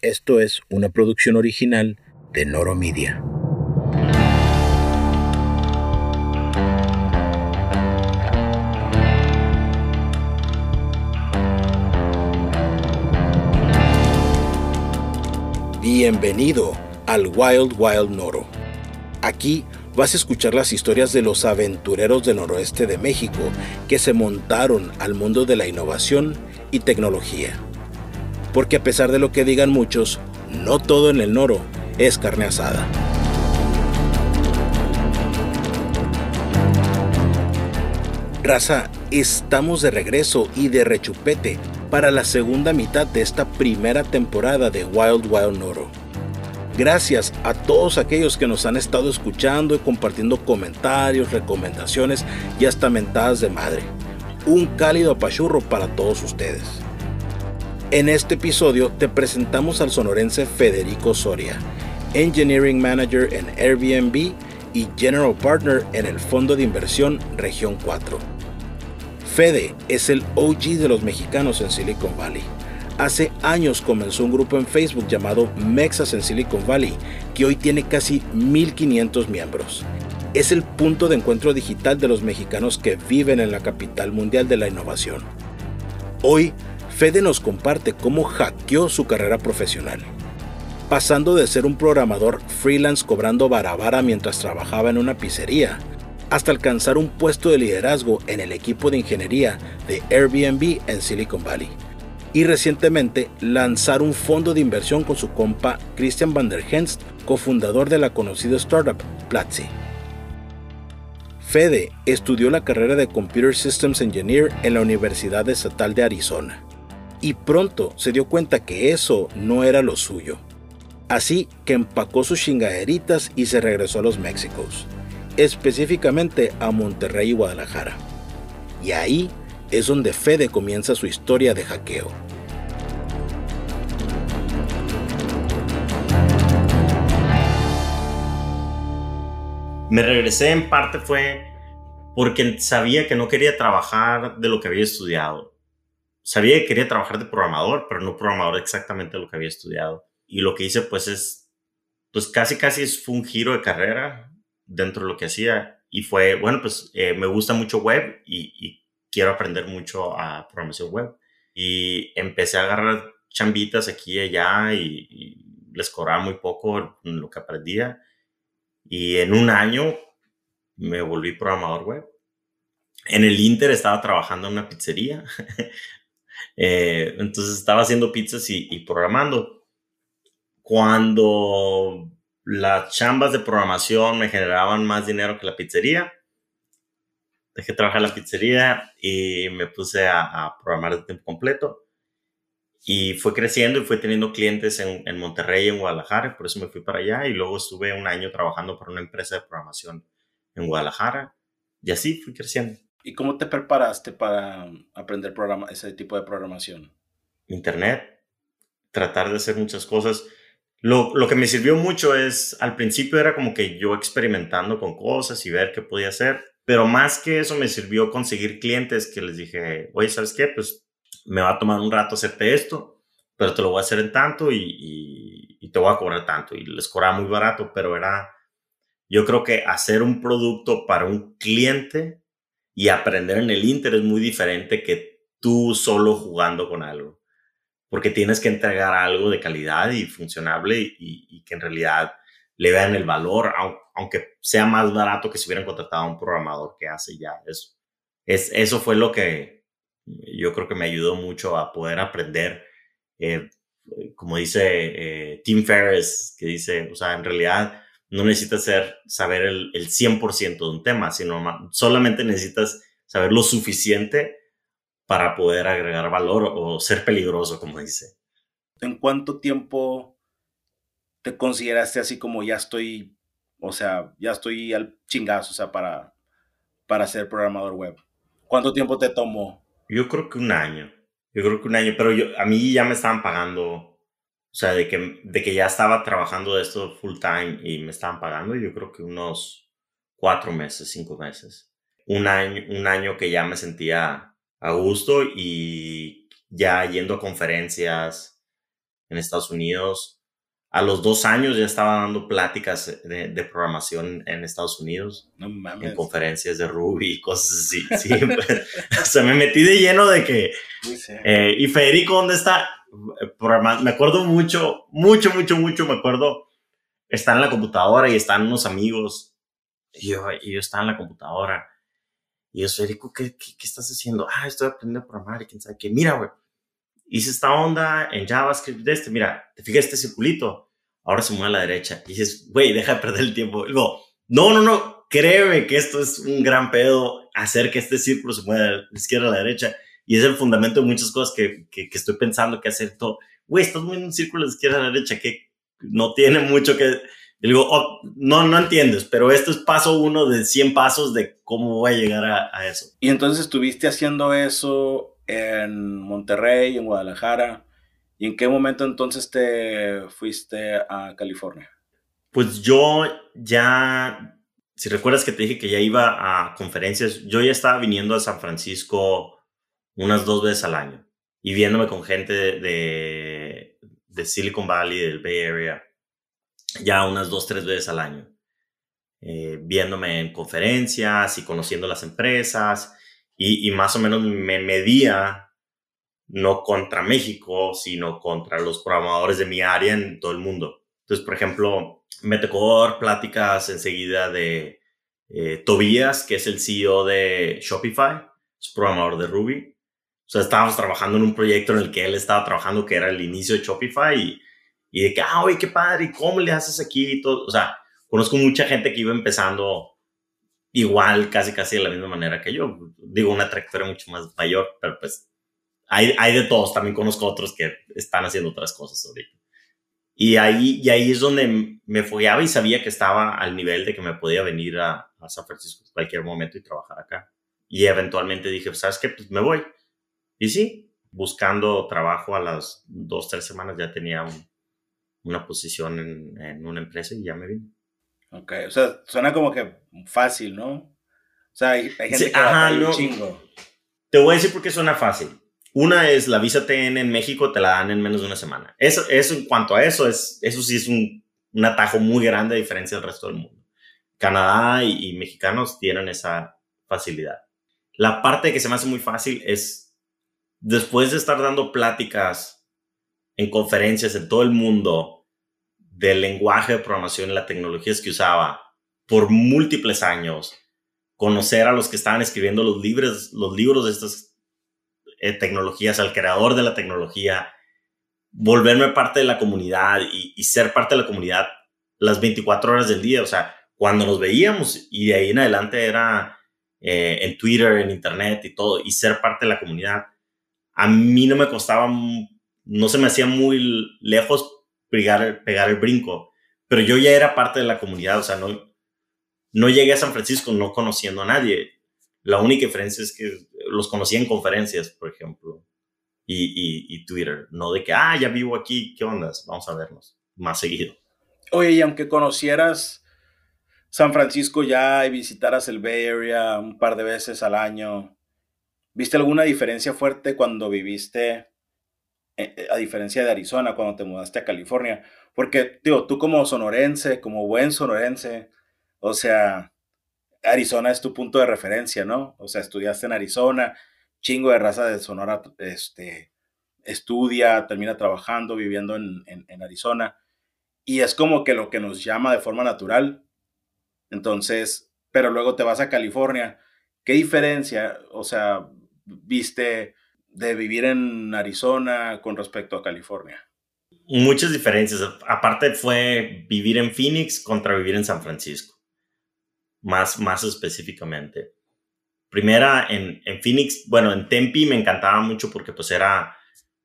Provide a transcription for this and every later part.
Esto es una producción original de Noro Media. Bienvenido al Wild Wild Noro. Aquí vas a escuchar las historias de los aventureros del noroeste de México que se montaron al mundo de la innovación y tecnología. Porque a pesar de lo que digan muchos, no todo en el Noro es carne asada. Raza, estamos de regreso y de rechupete para la segunda mitad de esta primera temporada de Wild Wild Noro. Gracias a todos aquellos que nos han estado escuchando y compartiendo comentarios, recomendaciones y hasta mentadas de madre. Un cálido apachurro para todos ustedes. En este episodio te presentamos al sonorense Federico Soria, Engineering Manager en Airbnb y General Partner en el fondo de inversión Región 4. Fede es el OG de los mexicanos en Silicon Valley Hace años comenzó un grupo en Facebook llamado Mexas en Silicon Valley, que hoy tiene casi 1500 miembros. Es el punto de encuentro digital de los mexicanos que viven en la capital mundial de la innovación. Hoy, Fede nos comparte cómo hackeó su carrera profesional. Pasando de ser un programador freelance cobrando barabara mientras trabajaba en una pizzería, hasta alcanzar un puesto de liderazgo en el equipo de ingeniería de Airbnb en Silicon Valley y recientemente lanzar un fondo de inversión con su compa Christian van der Henst, cofundador de la conocida startup Platzi. Fede estudió la carrera de Computer Systems Engineer en la Universidad Estatal de Arizona y pronto se dio cuenta que eso no era lo suyo. Así que empacó sus chingaderitas y se regresó a los Méxicos, específicamente a Monterrey y Guadalajara. Y ahí es donde Fede comienza su historia de hackeo. Me regresé en parte fue porque sabía que no quería trabajar de lo que había estudiado. Sabía que quería trabajar de programador, pero no programador exactamente lo que había estudiado. Y lo que hice pues es, pues casi casi fue un giro de carrera dentro de lo que hacía. Y fue, bueno, pues eh, me gusta mucho web y, y quiero aprender mucho a programación web. Y empecé a agarrar chambitas aquí y allá y, les cobraba muy poco lo que aprendía. Y en un año me volví programador web. En el Inter estaba trabajando en una pizzería. Eh, entonces estaba haciendo pizzas y, y, programando. Cuando las chambas de programación me generaban más dinero que la pizzería, dejé trabajar la pizzería y me puse a, programar de tiempo completo. Y fue creciendo y fue teniendo clientes en, en, Monterrey en Guadalajara, por eso me fui para allá y luego estuve un año trabajando para una empresa de programación en Guadalajara y así fui creciendo. ¿Y cómo te preparaste para aprender programa, ese tipo de programación? Internet, tratar de hacer muchas cosas. Lo, lo que me sirvió mucho es, al principio era como que yo experimentando con cosas y ver qué podía hacer pero más que eso me sirvió conseguir clientes que les dije, oye, ¿sabes qué? Pues me va a tomar un rato hacerte esto, pero te lo voy a hacer en tanto y, y, te voy a cobrar tanto. Y les cobraba muy barato, pero era, yo creo que hacer un producto para un cliente y aprender en el Inter es muy diferente que tú solo jugando con algo. Porque tienes que entregar algo de calidad y funcionable y, que en realidad le vean el valor, aunque sea más barato que si hubieran contratado a un programador que hace ya eso. Es, eso fue lo que yo creo que me ayudó mucho a poder aprender. Eh, como dice eh, Tim Ferriss, que dice, o sea, en realidad no necesitas ser, saber el, el 100% de un tema, sino solamente necesitas saber lo suficiente para poder agregar valor o ser peligroso, como dice. ¿En cuánto tiempo te consideraste así como ya estoy, o sea, ya estoy al chingazo, o sea, para, para ser programador web? ¿Cuánto tiempo te tomó? Yo creo que un año. Yo creo que un año, pero yo, a mí ya me estaban pagando, o sea, de que, de que ya estaba trabajando de esto full time y me estaban pagando, yo creo que unos cuatro meses, cinco meses. Un año, un año que ya me sentía a gusto y ya yendo a conferencias, en Estados Unidos. A los dos años ya estaba dando pláticas de, programación en Estados Unidos, en conferencias de Ruby y cosas así. Sí, pues, o sea, me metí de lleno de que... Eh, y Federico, ¿dónde está? Me acuerdo mucho, mucho, mucho, mucho, me acuerdo, está en la computadora y están unos amigos. Y yo, y yo estaba en la computadora. Y yo, Federico, ¿qué, qué, qué estás haciendo? Ah, estoy aprendiendo a programar y quién sabe qué. Mira, güey hice esta onda en JavaScript de este, mira, te fijas este circulito, ahora se mueve a la derecha. Y dices, güey, deja de perder el tiempo. luego, no, no, no, créeme que esto es un gran pedo, hacer que este círculo se mueva de la izquierda a la derecha. Y es el fundamento de muchas cosas que, que, estoy pensando que hacer todo. Güey, estás moviendo un círculo de izquierda a la derecha que no tiene mucho que... Y digo, oh, no, no entiendes, pero esto es paso uno de 100 pasos de cómo voy a llegar a, a eso. Y entonces estuviste haciendo eso en Monterrey, en Guadalajara. ¿Y en qué momento entonces te fuiste a California? Pues yo ya, si recuerdas que te dije que ya iba a conferencias, yo ya estaba viniendo a San Francisco unas dos veces al año y viéndome con gente de, de Silicon Valley, del Bay Area, ya unas dos, tres veces al año. Eh, viéndome en conferencias y conociendo las empresas y, más o menos me medía no contra México, sino contra los programadores de mi área en todo el mundo. Entonces, por ejemplo, me tocó pláticas enseguida de eh, Tobías, que es el CEO de Shopify, es programador de Ruby. O sea, estábamos trabajando en un proyecto en el que él estaba trabajando, que era el inicio de Shopify, y, y de que, ah, oye, qué padre, ¿y cómo le haces aquí? Y todo. O sea, conozco mucha gente que iba empezando igual, casi casi de la misma manera que yo. Digo, una trayectoria mucho más mayor, pero pues hay, hay de todos. También conozco otros que están haciendo otras cosas ahorita. Y ahí, y ahí es donde me fogueaba y sabía que estaba al nivel de que me podía venir a, a San Francisco en cualquier momento y trabajar acá. Y eventualmente dije, pues, ¿sabes qué? Pues me voy. Y sí, buscando trabajo a las dos, tres semanas ya tenía una posición en, en una empresa y ya me vine. Ok, o sea, suena como que fácil, ¿no? O sea, hay, gente que ajá, un chingo. Te voy a decir por qué suena fácil. Una es la visa TN en México te la dan en menos de una semana. Eso, eso en cuanto a eso, es, eso sí es un, un atajo muy grande a diferencia del resto del mundo. Canadá y, y, mexicanos tienen esa facilidad. La parte que se me hace muy fácil es, después de estar dando pláticas en conferencias en todo el mundo del lenguaje de programación y las tecnologías que usaba por múltiples años, conocer a los que estaban escribiendo los libros, los libros de estas eh, tecnologías, al creador de la tecnología, volverme parte de la comunidad y, ser parte de la comunidad las 24 horas del día. O sea, cuando nos veíamos y de ahí en adelante era eh, en Twitter, en Internet y todo, y ser parte de la comunidad, a mí no me costaba, no se me hacía muy lejos pegar, pegar el brinco. Pero yo ya era parte de la comunidad, o sea, no, no llegué a San Francisco no conociendo a nadie. La única diferencia es que los conocí en conferencias, por ejemplo, y, y, Twitter, no de que, ah, ya vivo aquí, ¿qué onda? Vamos a vernos más seguido. Oye, y aunque conocieras San Francisco ya y visitaras el Bay Area un par de veces al año, ¿viste alguna diferencia fuerte cuando viviste eh, eh, a diferencia de Arizona cuando te mudaste a California. Porque, digo, tú como sonorense, como buen sonorense, o sea, Arizona es tu punto de referencia, ¿no? O sea, estudiaste en Arizona, chingo de raza de Sonora, este, estudia, termina trabajando, viviendo en, en Arizona. Y es como que lo que nos llama de forma natural. Entonces, pero luego te vas a California. ¿Qué diferencia, o sea, viste de vivir en Arizona con respecto a California? Muchas diferencias. Aparte fue vivir en Phoenix contra vivir en San Francisco. Más, más específicamente. Primera, en, en Phoenix, bueno, en Tempe me encantaba mucho porque pues era,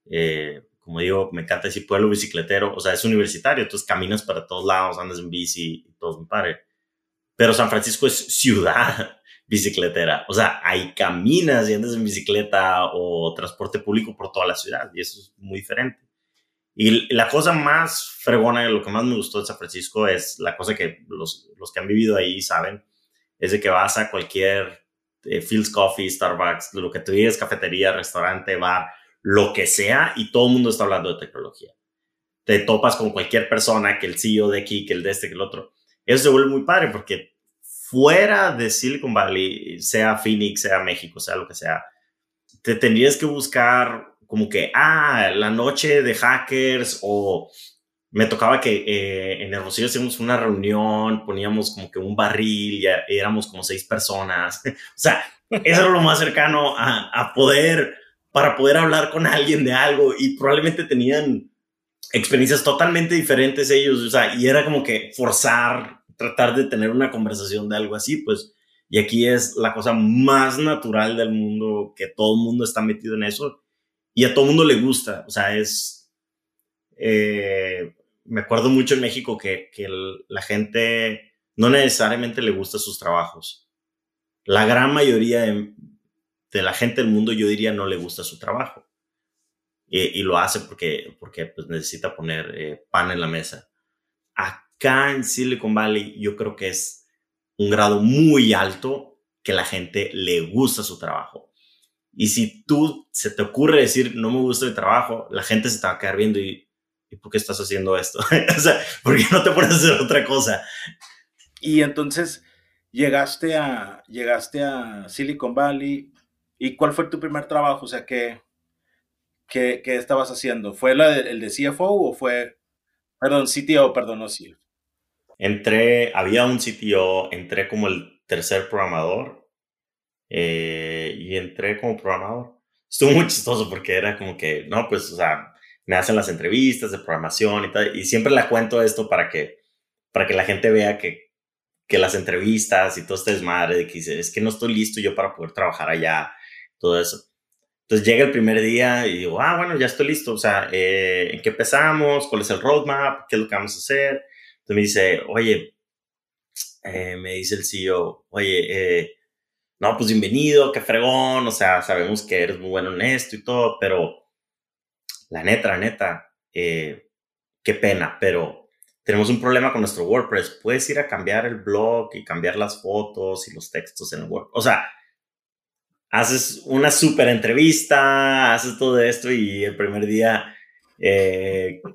eh, como digo, me encanta decir pueblo bicicletero, o sea, es universitario, entonces caminas para todos lados, andas en bici y todo es padre. Pero San Francisco es ciudad bicicletera. O sea, ahí caminas y andas en bicicleta o transporte público por toda la ciudad y eso es muy diferente. Y la cosa más fregona, lo que más me gustó de San Francisco es la cosa que los, los que han vivido ahí saben, es de que vas a cualquier eh, Fields Coffee, Starbucks, lo que tú digas, cafetería, restaurante, bar, lo que sea, y todo el mundo está hablando de tecnología. te topas con cualquier persona, que el CEO de aquí, que el de este, que el otro. Eso se vuelve muy padre porque fuera de Silicon Valley, sea Phoenix, sea México, sea lo que sea, te tendrías que buscar como que, ah, la noche de hackers o me tocaba que eh, en Hermosillo hacíamos una reunión, poníamos como que un barril y éramos como seis personas. o sea, eso era lo más cercano a, a, poder, para poder hablar con alguien de algo y probablemente tenían experiencias totalmente diferentes ellos, o sea, y era como que forzar, tratar de tener una conversación de algo así, pues, y aquí es la cosa más natural del mundo, que todo el mundo está metido en eso y a todo el mundo le gusta, o sea, es... Eh, me acuerdo mucho en México que, que la gente no necesariamente le gusta sus trabajos. La gran mayoría de, la gente del mundo, yo diría, no le gusta su trabajo. Y, lo hace porque, porque pues, necesita poner eh, pan en la mesa. Acá en Silicon Valley, yo creo que es un grado muy alto que la gente le gusta su trabajo. Y si tú se te ocurre decir, no me gusta el trabajo, la gente se te va a quedar viendo y, ¿y por qué estás haciendo esto? o sea, ¿por qué no te pones a hacer otra cosa? Y entonces llegaste a, llegaste a Silicon Valley. ¿Y cuál fue tu primer trabajo? O sea, ¿qué, qué, qué estabas haciendo? ¿Fue la el de CFO o fue, perdón, CTO, perdón, no CFO? Entré, había un CTO, entré como el tercer programador eh, y entré como programador. Estuvo muy chistoso porque era como que, no, pues, o sea, me hacen las entrevistas de programación y tal, y siempre la cuento esto para que, para que la gente vea que, que las entrevistas y todo este desmadre de que dice, es que no estoy listo yo para poder trabajar allá, todo eso. Entonces llega el primer día y digo, ah, bueno, ya estoy listo, o sea, eh, ¿en qué empezamos? ¿Cuál es el roadmap? ¿Qué es lo que vamos a hacer? Entonces me dice, oye, eh, me dice el CEO, oye, eh, no, pues bienvenido, qué fregón, o sea, sabemos que eres muy bueno en esto y todo, pero la neta, la neta, eh, qué pena, pero tenemos un problema con nuestro WordPress. Puedes ir a cambiar el blog y cambiar las fotos y los textos en el WordPress. O sea, haces una súper entrevista, haces todo esto y el primer día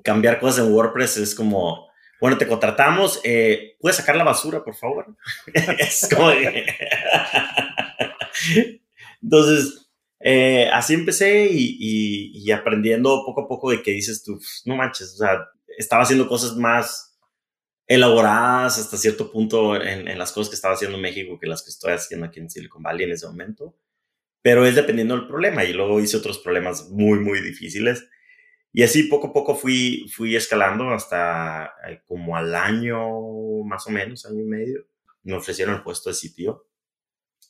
cambiar cosas en WordPress es como, bueno, te contratamos, eh, ¿puedes sacar la basura, por favor? es como... Entonces, eh, así empecé y, aprendiendo poco a poco de que dices tú, no manches, o sea, estaba haciendo cosas más elaboradas hasta cierto punto en, las cosas que estaba haciendo en México que las que estoy haciendo aquí en Silicon Valley en ese momento, pero es dependiendo del problema y luego hice otros problemas muy, muy difíciles. Y así poco a poco fui, fui escalando hasta eh, como al año, más o menos, año y medio. Me ofrecieron el puesto de sitio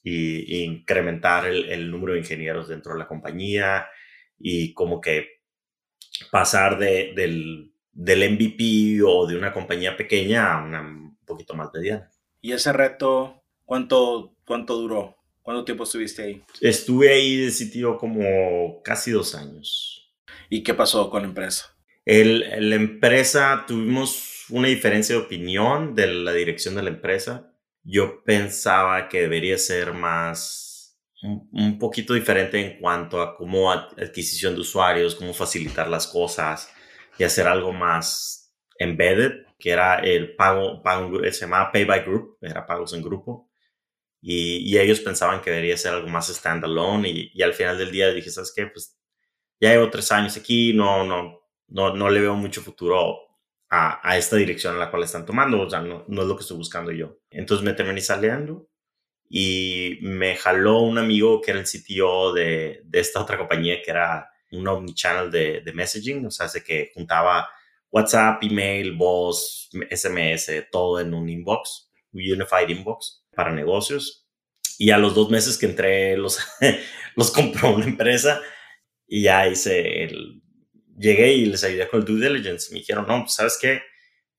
y, incrementar el, número de ingenieros dentro de la compañía y como que pasar de, del, del MVP o de una compañía pequeña a una un poquito más mediana. ¿Y ese reto cuánto, cuánto duró? ¿Cuánto tiempo estuviste ahí? Estuve ahí de sitio como casi dos años. ¿Y qué pasó con la empresa? El, la empresa tuvimos una diferencia de opinión de la dirección de la empresa yo pensaba que debería ser más, un, poquito diferente en cuanto a cómo adquisición de usuarios, cómo facilitar las cosas y hacer algo más embedded, que era el pago, pago se llamaba Pay by Group, era pagos en grupo. Y, ellos pensaban que debería ser algo más standalone y, y al final del día dije, ¿sabes qué? Pues ya llevo tres años aquí, no, no, no, no le veo mucho futuro a, esta dirección a la cual están tomando, o sea, no, no es lo que estoy buscando yo. Entonces me terminé saliendo y me jaló un amigo que era el CTO de, de esta otra compañía que era un omnichannel de, de messaging, o sea, de que juntaba WhatsApp, email, voz, SMS, todo en un inbox, un unified inbox para negocios. Y a los dos meses que entré, los, los compró una empresa y ya hice el, llegué y les ayudé con el due diligence. Me dijeron, no, pues, ¿sabes qué?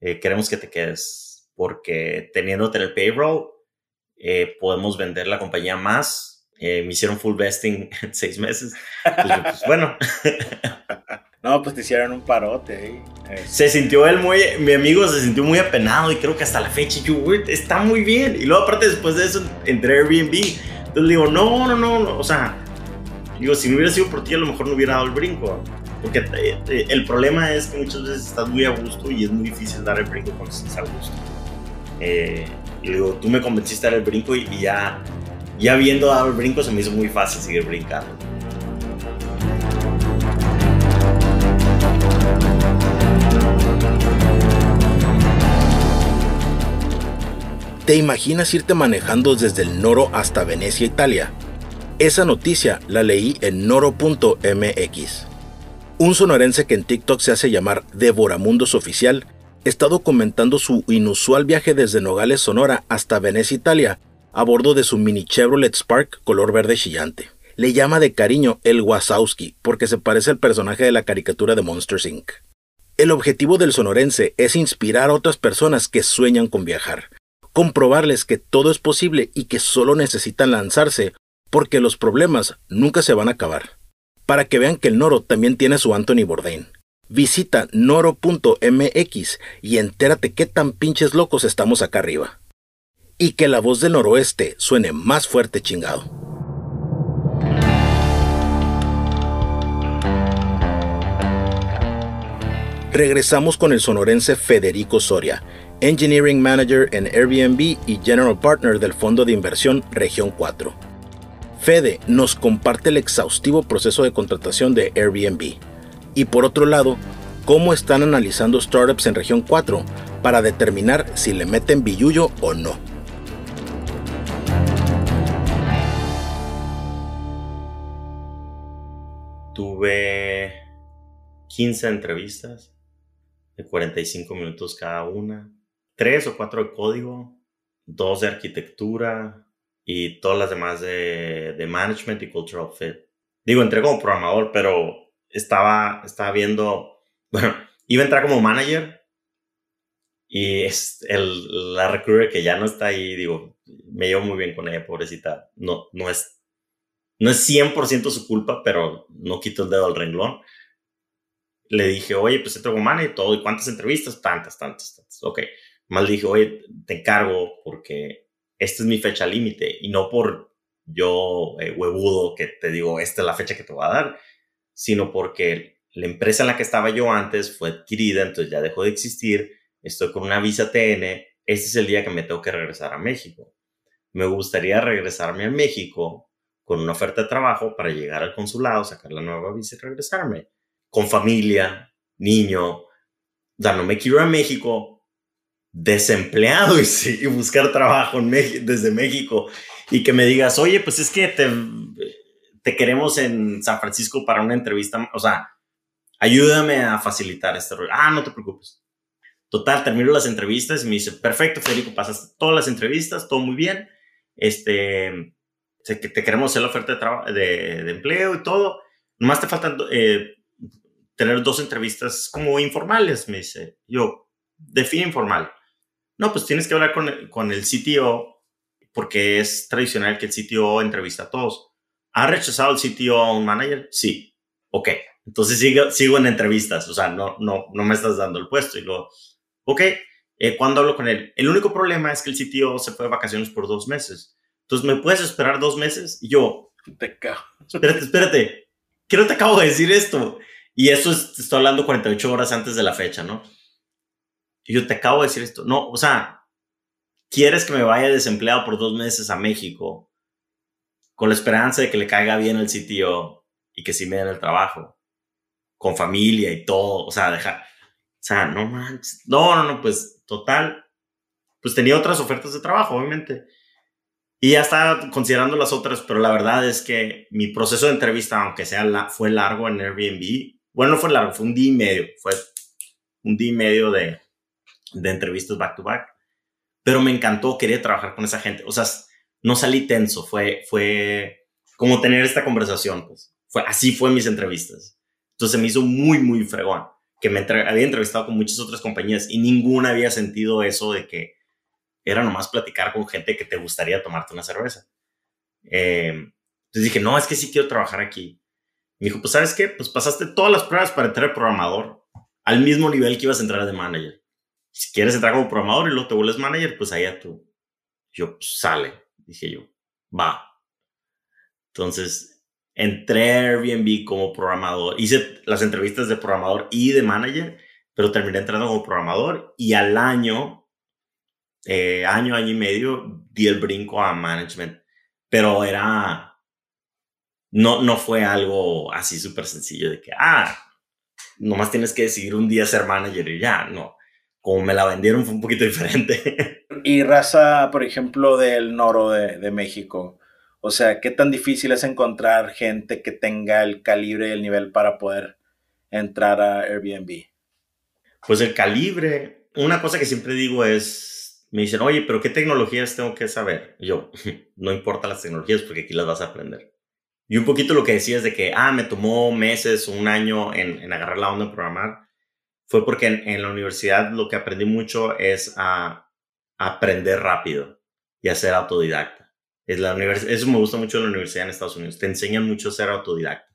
Eh, queremos que te quedes porque teniéndote en el payroll, eh, podemos vender la compañía más. Eh, me hicieron full vesting en seis meses. pues bueno. No, pues te hicieron un parote. Se sintió él muy, mi amigo se sintió muy apenado y creo que hasta la fecha yo, está muy bien. Y luego aparte después de eso entré a Airbnb. Entonces le digo, no, no, no, no, o sea, digo, si no hubiera sido por ti a lo mejor no hubiera dado el brinco. Porque eh, eh, el problema es que muchas veces estás muy a gusto y es muy difícil dar el brinco cuando estás a gusto. Eh, y digo, tú me convenciste a dar el brinco y, ya, ya viendo dado el brinco se me hizo muy fácil seguir brincando. ¿Te imaginas irte manejando desde el Noro hasta Venecia, Italia? Esa noticia la leí en noro.mx. Un sonorense que en TikTok se hace llamar Devoramundos Oficial está documentando su inusual viaje desde Nogales, Sonora hasta Venecia, Italia, a bordo de su mini Chevrolet Spark color verde chillante. Le llama de cariño el Wazowski porque se parece al personaje de la caricatura de Monsters Inc. El objetivo del sonorense es inspirar a otras personas que sueñan con viajar, comprobarles que todo es posible y que solo necesitan lanzarse porque los problemas nunca se van a acabar. Para que vean que el Noro también tiene su Anthony Bourdain. Visita noro.mx y entérate qué tan pinches locos estamos acá arriba. Y que la voz del noroeste suene más fuerte chingado. Regresamos con el sonorense Federico Soria, Engineering Manager en Airbnb y General Partner del fondo de inversión Región 4. Fede nos comparte el exhaustivo proceso de contratación de Airbnb y por otro lado, cómo están analizando startups en Región 4 para determinar si le meten billuyo o no. Tuve 15 entrevistas de 45 minutos cada una tres o cuatro de código, dos de arquitectura y todas las demás de, de management y cultural fit. Digo, entré como programador, pero estaba, estaba viendo, bueno, iba a entrar como manager y es el, la recruiter que ya no está ahí, digo, me llevo muy bien con ella, pobrecita. No, no es, no es 100% su culpa, pero no quito el dedo al renglón. Le dije, oye, pues entro como manager y todo, ¿y cuántas entrevistas? Tantas, tantas, tantas. Ok mal dije, oye, te encargo porque esta es mi fecha límite y no por yo eh, huevudo que te digo, esta es la fecha que te voy a dar, sino porque la empresa en la que estaba yo antes fue adquirida, entonces ya dejó de existir, estoy con una visa TN, este es el día que me tengo que regresar a México. Me gustaría regresarme a México con una oferta de trabajo para llegar al consulado, sacar la nueva visa y regresarme. Con familia, niño. O sea, no me quiero ir a México desempleado y, buscar trabajo en desde México y que me digas, oye, pues es que te, te queremos en San Francisco para una entrevista, o sea, ayúdame a facilitar este rollo. Ah, no te preocupes. Total, termino las entrevistas y me dice, perfecto, Federico, pasaste todas las entrevistas, todo muy bien. Este, te queremos hacer la oferta de, de, de empleo y todo. Nomás te faltan eh, tener dos entrevistas como informales, me dice. Yo, define informal. No, pues tienes que hablar con, con el CTO porque es tradicional que el CTO entrevista a todos. ¿Ha rechazado el CTO a un manager? Sí. Ok. Entonces sigo, sigo en entrevistas. O sea, no, no, no me estás dando el puesto. Y luego, ok, eh, ¿cuándo hablo con él? El único problema es que el CTO se fue de vacaciones por dos meses. Entonces, ¿me puedes esperar dos meses? Y yo, te cago. Espérate, espérate. ¿Qué no te acabo de decir esto? Y eso es, estoy hablando 48 horas antes de la fecha, ¿no? Y yo te acabo de decir esto. No, o sea, quieres que me vaya desempleado por dos meses a México con la esperanza de que le caiga bien el sitio y que sí me den el trabajo, con familia y todo. O sea, dejar. O sea, no manches. No, no, no, pues total. Pues tenía otras ofertas de trabajo, obviamente. Y ya estaba considerando las otras, pero la verdad es que mi proceso de entrevista, aunque sea la, fue largo en Airbnb, bueno, no fue largo, fue un día y medio, fue un día y medio de, de entrevistas back to back, pero me encantó, quería trabajar con esa gente, o sea, no salí tenso, fue, fue como tener esta conversación, pues, fue, así fue mis entrevistas. Entonces me hizo muy, muy fregón, que me había entrevistado con muchas otras compañías y ninguna había sentido eso de que era nomás platicar con gente que te gustaría tomarte una cerveza. Eh, entonces dije, no, es que sí quiero trabajar aquí. Me dijo, pues sabes qué, pues pasaste todas las pruebas para entrar programador al mismo nivel que ibas a entrar de manager si quieres entrar como programador y luego te vuelves manager, pues ahí a tú. Yo, pues, sale, dije yo, va. Entonces, entré a Airbnb como programador, hice las entrevistas de programador y de manager, pero terminé entrando como programador y al año, eh, año, año y medio, di el brinco a management, pero era, no, no fue algo así súper sencillo de que, ah, nomás tienes que decidir un día ser manager y ya, no. Como me la vendieron fue un poquito diferente. Y raza, por ejemplo, del noro de, de México, o sea, ¿qué tan difícil es encontrar gente que tenga el calibre y el nivel para poder entrar a Airbnb? Pues el calibre, una cosa que siempre digo es, me dicen, oye, pero ¿qué tecnologías tengo que saber? yo, no importa las tecnologías porque aquí las vas a aprender. Y un poquito lo que decía es de que, ah, me tomó meses, un año en, agarrar la onda de programar, fue porque en, la universidad lo que aprendí mucho es a, aprender rápido y a ser autodidacta. Es la eso me gusta mucho de la universidad en Estados Unidos. Te enseñan mucho a ser autodidacta.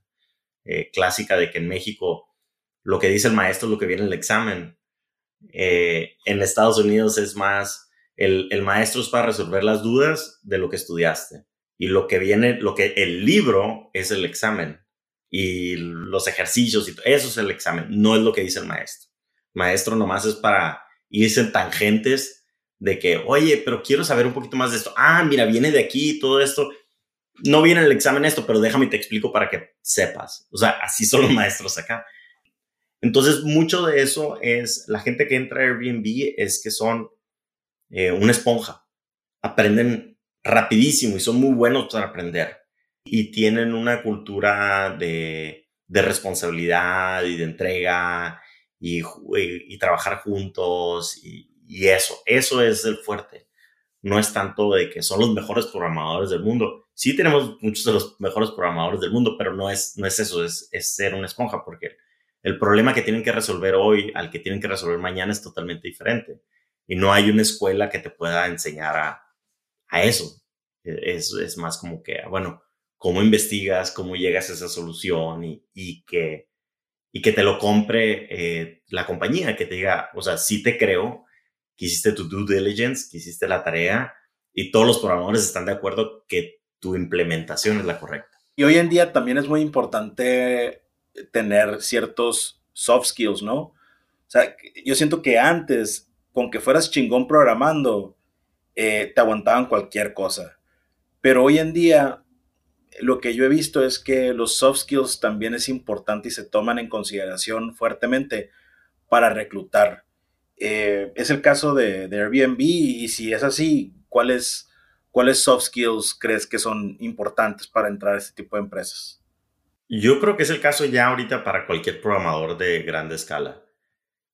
Eh, clásica de que en México lo que dice el maestro es lo que viene en el examen. Eh, en Estados Unidos es más, el, el, maestro es para resolver las dudas de lo que estudiaste. Y lo que viene, lo que el libro es el examen. Y los ejercicios, y eso es el examen, no es lo que dice el maestro. Maestro nomás es para irse en tangentes de que, oye, pero quiero saber un poquito más de esto. Ah, mira, viene de aquí todo esto. No viene en el examen esto, pero déjame te explico para que sepas. O sea, así son los maestros acá. Entonces, mucho de eso es la gente que entra a Airbnb es que son eh, una esponja. Aprenden rapidísimo y son muy buenos para aprender. Y tienen una cultura de, de responsabilidad y de entrega y, trabajar juntos y, y eso, eso es el fuerte. No es tanto de que son los mejores programadores del mundo. Sí tenemos muchos de los mejores programadores del mundo, pero no es, no es eso, es, es ser una esponja, porque el problema que tienen que resolver hoy al que tienen que resolver mañana es totalmente diferente. Y no hay una escuela que te pueda enseñar a, a eso. E, es, es más como que, bueno, cómo investigas, cómo llegas a esa solución y, y que, y que te lo compre eh, la compañía, que te diga, o sea, sí te creo, que hiciste tu due diligence, que hiciste la tarea y todos los programadores están de acuerdo que tu implementación es la correcta. Y hoy en día también es muy importante tener ciertos soft skills, ¿no? O sea, yo siento que antes, con que fueras chingón programando, eh, te aguantaban cualquier cosa. Pero hoy en día, lo que yo he visto es que los soft skills también es importante y se toman en consideración fuertemente para reclutar. Eh, es el caso de, Airbnb y si es así, ¿cuáles, ¿cuáles soft skills crees que son importantes para entrar a este tipo de empresas? Yo creo que es el caso ya ahorita para cualquier programador de grande escala.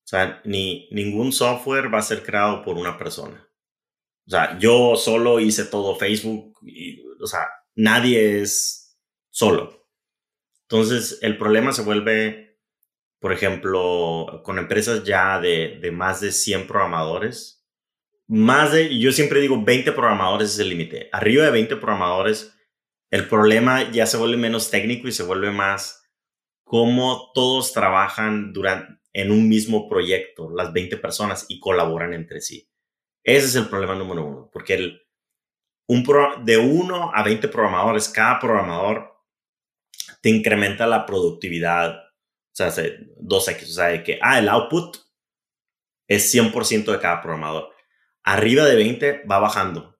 O sea, ni, ningún software va a ser creado por una persona. O sea, yo solo hice todo Facebook y, o sea, nadie es solo. Entonces, el problema se vuelve por ejemplo, con empresas ya de, más de 100 programadores. Más de, yo siempre digo 20 programadores es el límite. Arriba de 20 programadores, el problema ya se vuelve menos técnico y se vuelve más cómo todos trabajan durante, en un mismo proyecto, las 20 personas, y colaboran entre sí. Ese es el problema número uno, porque el, de 1 a 20 programadores, cada programador te incrementa la productividad o sea, 2X, o sea, de que, ah, el output es 100% de cada programador. Arriba de 20 va bajando.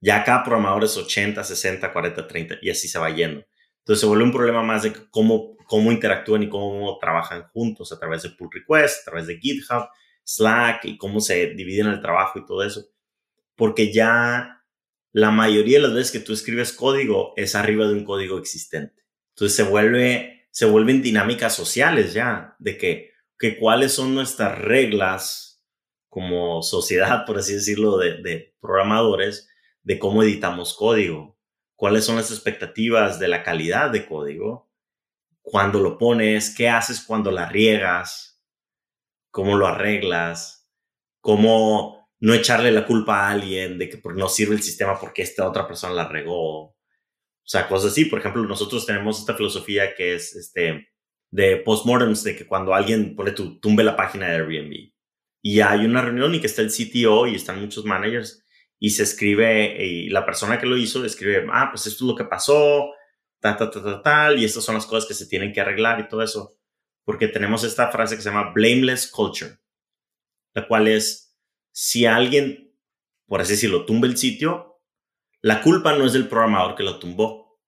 Ya cada programador es 80, 60, 40, 30 y así se va yendo. Entonces se vuelve un problema más de cómo, cómo interactúan y cómo trabajan juntos a través de pull request, a través de GitHub, Slack y cómo se dividen el trabajo y todo eso. Porque ya la mayoría de las veces que tú escribes código es arriba de un código existente. Entonces se vuelve se vuelven dinámicas sociales ya, de que, que cuáles son nuestras reglas como sociedad, por así decirlo, de, programadores, de cómo editamos código, cuáles son las expectativas de la calidad de código, cuando lo pones, qué haces cuando la riegas, cómo lo arreglas, cómo no echarle la culpa a alguien de que no sirve el sistema porque esta otra persona la regó, o sea, cosas así. Por ejemplo, nosotros tenemos esta filosofía que es este, de postmortems, de que cuando alguien pone tu, tumbe la página de Airbnb y hay una reunión y que está el CTO y están muchos managers y se escribe, y la persona que lo hizo escribe, ah, pues esto es lo que pasó, tal, tal, tal, tal, y estas son las cosas que se tienen que arreglar y todo eso. Porque tenemos esta frase que se llama blameless culture, la cual es, si alguien, por así decirlo, tumba el sitio, la culpa no es del programador que lo tumbó.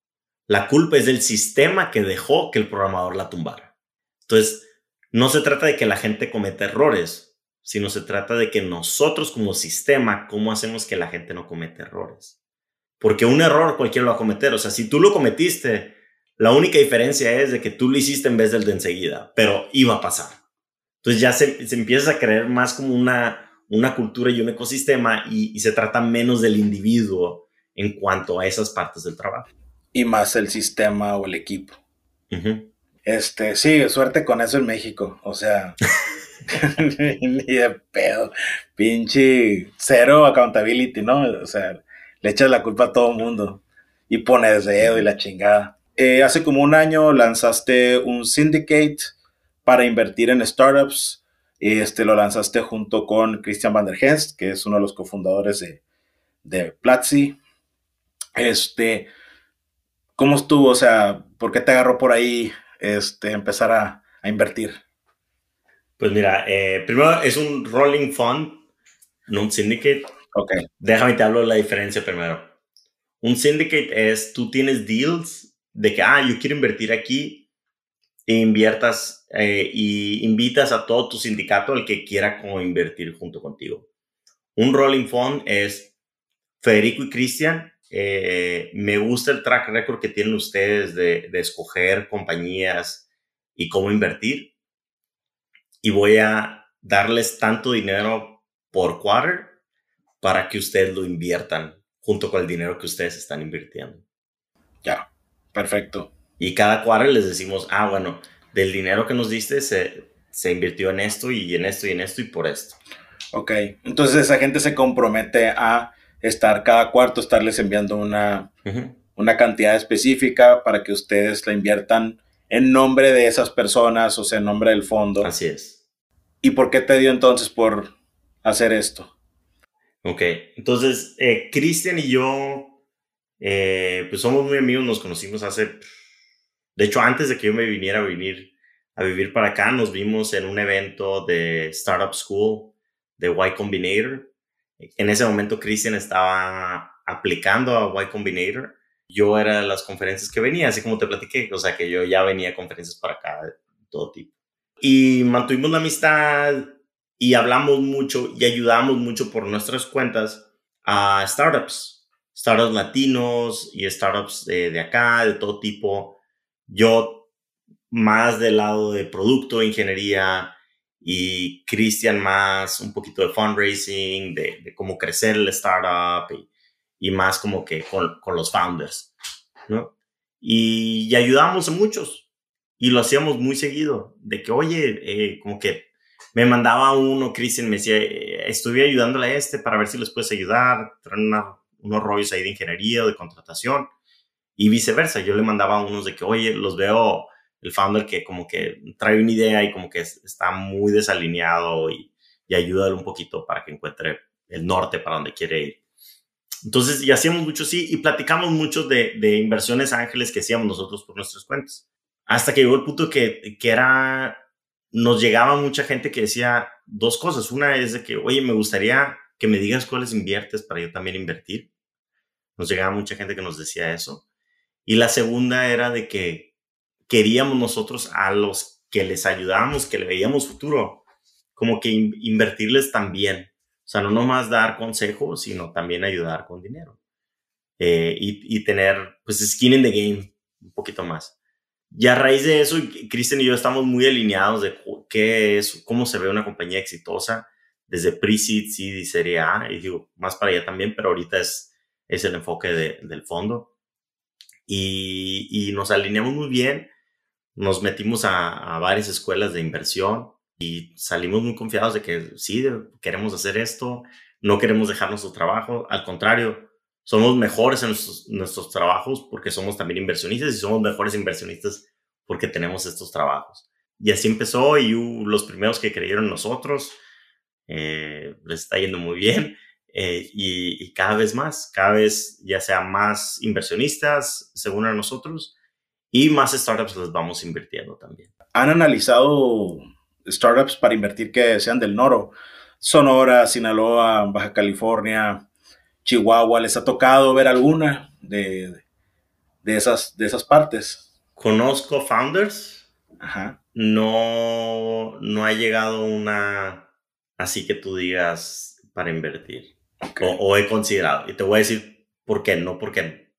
La culpa es del sistema que dejó que el programador la tumbara. Entonces, no se trata de que la gente cometa errores, sino se trata de que nosotros como sistema, ¿cómo hacemos que la gente no cometa errores? Porque un error cualquiera lo va a cometer. O sea, si tú lo cometiste, la única diferencia es de que tú lo hiciste en vez del de enseguida, pero iba a pasar. Entonces ya se, empieza a creer más como una, una cultura y un ecosistema y, se trata menos del individuo en cuanto a esas partes del trabajo. Y más el sistema o el equipo. Este, sí, suerte con eso en México. O sea, ni de pedo. Pinche cero accountability, ¿no? O sea, le echas la culpa a todo el mundo y pones dedo y la chingada. Eh, hace como un año lanzaste un syndicate para invertir en startups. Este lo lanzaste junto con Christian van der Hest, que es uno de los cofundadores de, de Platzi. Este, ¿cómo estuvo? O sea, ¿por qué te agarró por ahí este, empezar a, a invertir? Pues mira, eh, primero es un rolling fund, no un syndicate. Ok. Déjame te hablo de la diferencia primero. Un syndicate es, tú tienes deals de que, ah, yo quiero invertir aquí inviertas eh, y invitas a todo tu sindicato al que quiera como invertir junto contigo. Un rolling fund es Federico y Cristian. Eh, me gusta el track record que tienen ustedes de, de escoger compañías y cómo invertir. Y voy a darles tanto dinero por quarter para que ustedes lo inviertan junto con el dinero que ustedes están invirtiendo. Ya, perfecto. Y cada cuadro les decimos, ah, bueno, del dinero que nos diste se, se invirtió en esto y en esto y en esto y por esto. Ok, entonces esa gente se compromete a estar cada cuarto, estarles enviando una, una cantidad específica para que ustedes la inviertan en nombre de esas personas, o sea, en nombre del fondo. Así es. ¿Y por qué te dio entonces por hacer esto? Ok, entonces eh, Cristian y yo, eh, pues somos muy amigos, nos conocimos hace, de hecho antes de que yo me viniera a vivir, a vivir para acá, nos vimos en un evento de Startup School de Y Combinator. En ese momento Cristian estaba aplicando a Y Combinator. Yo era de las conferencias que venía, así como te platiqué, o sea que yo ya venía a conferencias para acá de todo tipo. Y mantuvimos la amistad, y hablamos mucho y ayudamos mucho por nuestras cuentas a startups, startups latinos y startups de, acá, de todo tipo. Yo más del lado de producto, ingeniería y Cristian más un poquito de fundraising, de, cómo crecer el startup y, más como que con, con, los founders, ¿no? Y, ayudamos a muchos y lo hacíamos muy seguido, de que, oye, eh, como que me mandaba uno, Cristian me decía, eh, estuve ayudándole a este para ver si les puedes ayudar, traen unos rollos ahí de ingeniería o de contratación y viceversa. Yo le mandaba unos de que, oye, los veo el founder que como que trae una idea y como que está muy desalineado y, y ayúdale un poquito para que encuentre el norte para donde quiere ir. Entonces, y hacíamos mucho sí y platicamos mucho de, de inversiones ángeles que hacíamos nosotros por nuestras cuentas. Hasta que llegó el punto que, que era nos llegaba mucha gente que decía dos cosas. Una es de que, oye, me gustaría que me digas cuáles inviertes para yo también invertir. Nos llegaba mucha gente que nos decía eso. Y la segunda era de que queríamos nosotros a los que les ayudábamos, que le veíamos futuro, como que invertirles también. O sea, no nomás dar consejos, sino también ayudar con dinero. Eh, y, y, tener, pues, skin in the game un poquito más. Y a raíz de eso, Cristian y yo estamos muy alineados de qué es, cómo se ve una compañía exitosa desde pre-seed, seed y serie A, y digo, más para allá también, pero ahorita es, es el enfoque del fondo. Y, y, nos alineamos muy bien, nos metimos a, a, varias escuelas de inversión y salimos muy confiados de que sí, queremos hacer esto, no queremos dejar nuestro trabajo, al contrario, somos mejores en nuestros, trabajos porque somos también inversionistas y somos mejores inversionistas porque tenemos estos trabajos. Y así empezó y los primeros que creyeron nosotros eh, les está yendo muy bien eh, y, cada vez más, cada vez ya sea más inversionistas según a nosotros y más startups las vamos invirtiendo también. ¿Han analizado startups para invertir que sean del Noro? Sonora, Sinaloa, Baja California, Chihuahua, ¿les ha tocado ver alguna de, de, esas, de esas partes? Conozco founders. Ajá. No, no ha llegado una así que tú digas para invertir. O, he considerado. Y te voy a decir por qué. No porque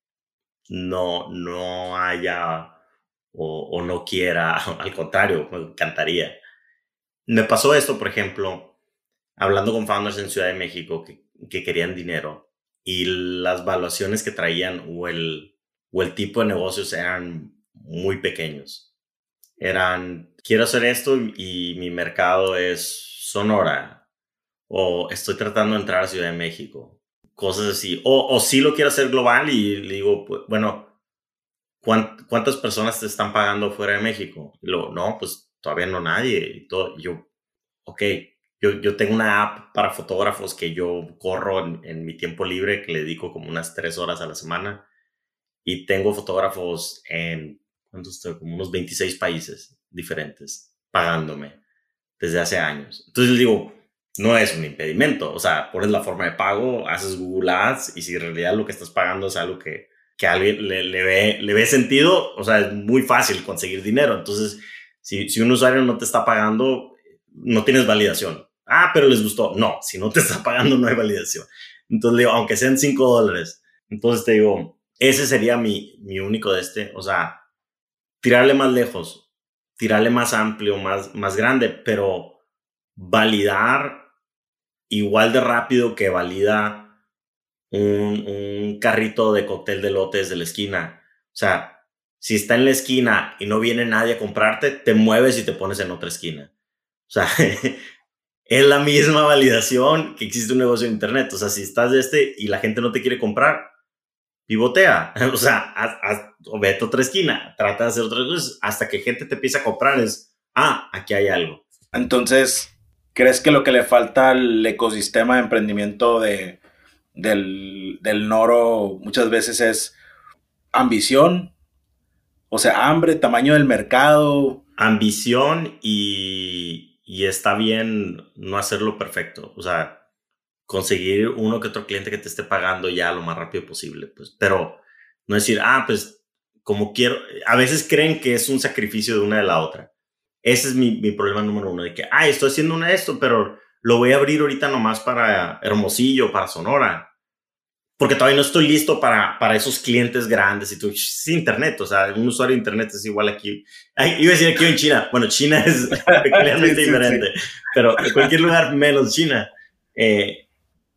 no, no haya o, o no quiera. Al contrario, me encantaría. Me pasó esto, por ejemplo, hablando con founders en Ciudad de México que, que querían dinero y las valuaciones que traían o el, o el tipo de negocios eran muy pequeños. Eran, quiero hacer esto y mi mercado es Sonora o estoy tratando de entrar a Ciudad de México, cosas así. O, o sí lo quiero hacer global y le digo, pues, bueno, ¿cuántas personas te están pagando fuera de México? Y luego, no, pues todavía no nadie. Y todo, yo, ok, yo, yo, tengo una app para fotógrafos que yo corro en, mi tiempo libre, que le dedico como unas tres horas a la semana. Y tengo fotógrafos en, ¿cuántos estoy? Como unos 26 países diferentes pagándome desde hace años. Entonces les digo, no es un impedimento. O sea, pones la forma de pago, haces Google Ads y si en realidad lo que estás pagando es algo que, que a alguien le, le, ve, le ve sentido, o sea, es muy fácil conseguir dinero. Entonces, si, si un usuario no te está pagando, no tienes validación. Ah, pero les gustó. No, si no te está pagando, no hay validación. Entonces digo, aunque sean 5 dólares. Entonces te digo, ese sería mi, mi único de este. O sea, tirarle más lejos, tirarle más amplio, más, más grande, pero validar igual de rápido que valida un, un carrito de cóctel de lotes de la esquina. O sea, si está en la esquina y no viene nadie a comprarte, te mueves y te pones en otra esquina. O sea, es la misma validación que existe un negocio en Internet. O sea, si estás de este y la gente no te quiere comprar, pivotea. O sea, haz, o vete a otra esquina, trata de hacer otras cosas hasta que gente te empiece a comprar es, ah, aquí hay algo. Entonces, ¿crees que lo que le falta al ecosistema de emprendimiento de, del, del Noro muchas veces es ambición? O sea, hambre, tamaño del mercado. Ambición y, y está bien no hacerlo perfecto. O sea, conseguir uno que otro cliente que te esté pagando ya lo más rápido posible, pues, pero no decir, ah, pues como quiero, a veces creen que es un sacrificio de una de la otra. Ese es mi, mi problema número uno, de que, ah, estoy haciendo una de esto, pero lo voy a abrir ahorita nomás para Hermosillo, para Sonora porque todavía no estoy listo para, para esos clientes grandes y tú, es internet, o sea, un usuario de internet es igual aquí. Ay, iba a decir aquí en China, bueno, China es peculiarmente diferente, pero en cualquier lugar menos China eh,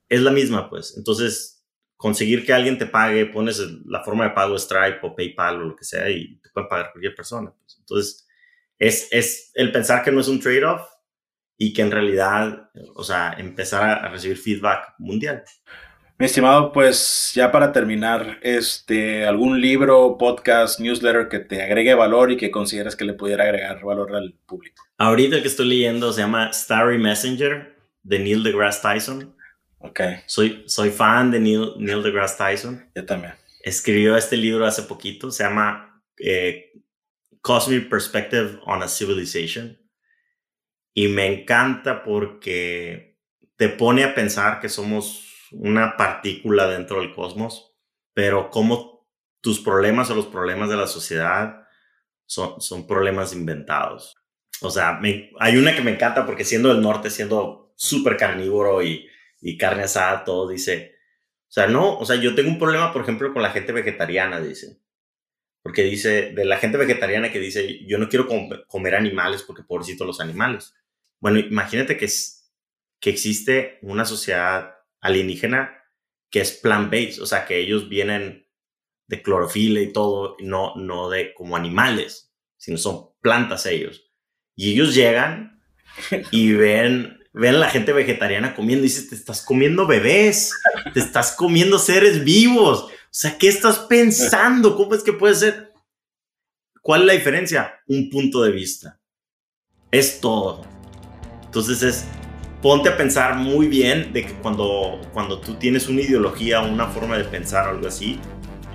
es la misma, pues. Entonces, conseguir que alguien te pague, pones la forma de pago Stripe o PayPal o lo que sea y te pueden pagar cualquier persona. Pues. Entonces, es, es el pensar que no es un trade-off y que en realidad, o sea, empezar a recibir feedback mundial. Mi estimado, pues ya para terminar, este, algún libro, podcast, newsletter que te agregue valor y que consideras que le pudiera agregar valor al público. Ahorita el que estoy leyendo se llama Starry Messenger de Neil deGrasse Tyson. Ok. Soy, soy fan de Neil, Neil deGrasse Tyson. Yo también. Escribió este libro hace poquito, se llama eh, Cosmic Perspective on a Civilization. Y me encanta porque te pone a pensar que somos una partícula dentro del cosmos, pero como tus problemas o los problemas de la sociedad son, son problemas inventados. O sea, hay una que me encanta porque siendo del norte, siendo súper carnívoro y, y carne asada, todo dice, o sea, no, o sea, yo tengo un problema, por ejemplo, con la gente vegetariana, dice. Porque dice, de la gente vegetariana que dice, yo no quiero comer animales porque pobrecito los animales. Bueno, imagínate que, que existe una sociedad alienígena que es plant-based, o sea, que ellos vienen de clorofila y todo, no, no de como animales, sino son plantas ellos. Y ellos llegan y ven, ven a la gente vegetariana comiendo y dicen, te estás comiendo bebés, te estás comiendo seres vivos. O sea, ¿qué estás pensando? ¿Cómo es que puede ser? ¿Cuál es la diferencia? Un punto de vista. Es todo. Entonces es, ponte a pensar muy bien de que cuando, cuando tú tienes una ideología, una forma de pensar o algo así,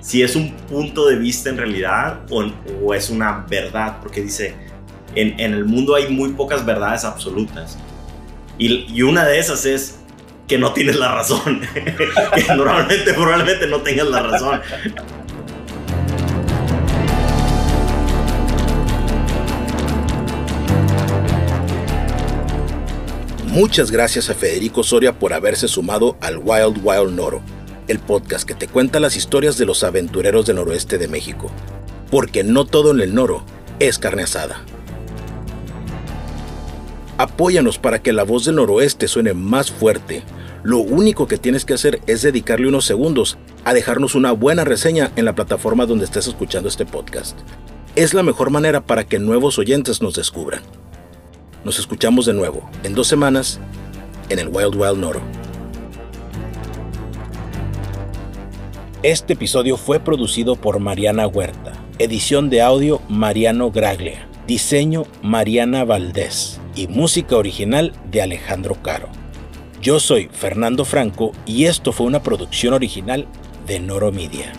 si es un punto de vista en realidad o, es una verdad, porque dice, en, el mundo hay muy pocas verdades absolutas. Y, y una de esas es que no tienes la razón. que normalmente, probablemente no tengas la razón. Muchas gracias a Federico Soria por haberse sumado al Wild Wild Noro, el podcast que te cuenta las historias de los aventureros del noroeste de México. Porque no todo en el Noro es carne asada. Apóyanos para que la voz del noroeste suene más fuerte. Lo único que tienes que hacer es dedicarle unos segundos a dejarnos una buena reseña en la plataforma donde estés escuchando este podcast. Es la mejor manera para que nuevos oyentes nos descubran. Nos escuchamos de nuevo en dos semanas en el Wild Wild Noro. Este episodio fue producido por Mariana Huerta, edición de audio Mariano Graglia, diseño Mariana Valdés y música original de Alejandro Caro. Yo soy Fernando Franco y esto fue una producción original de Noro Media.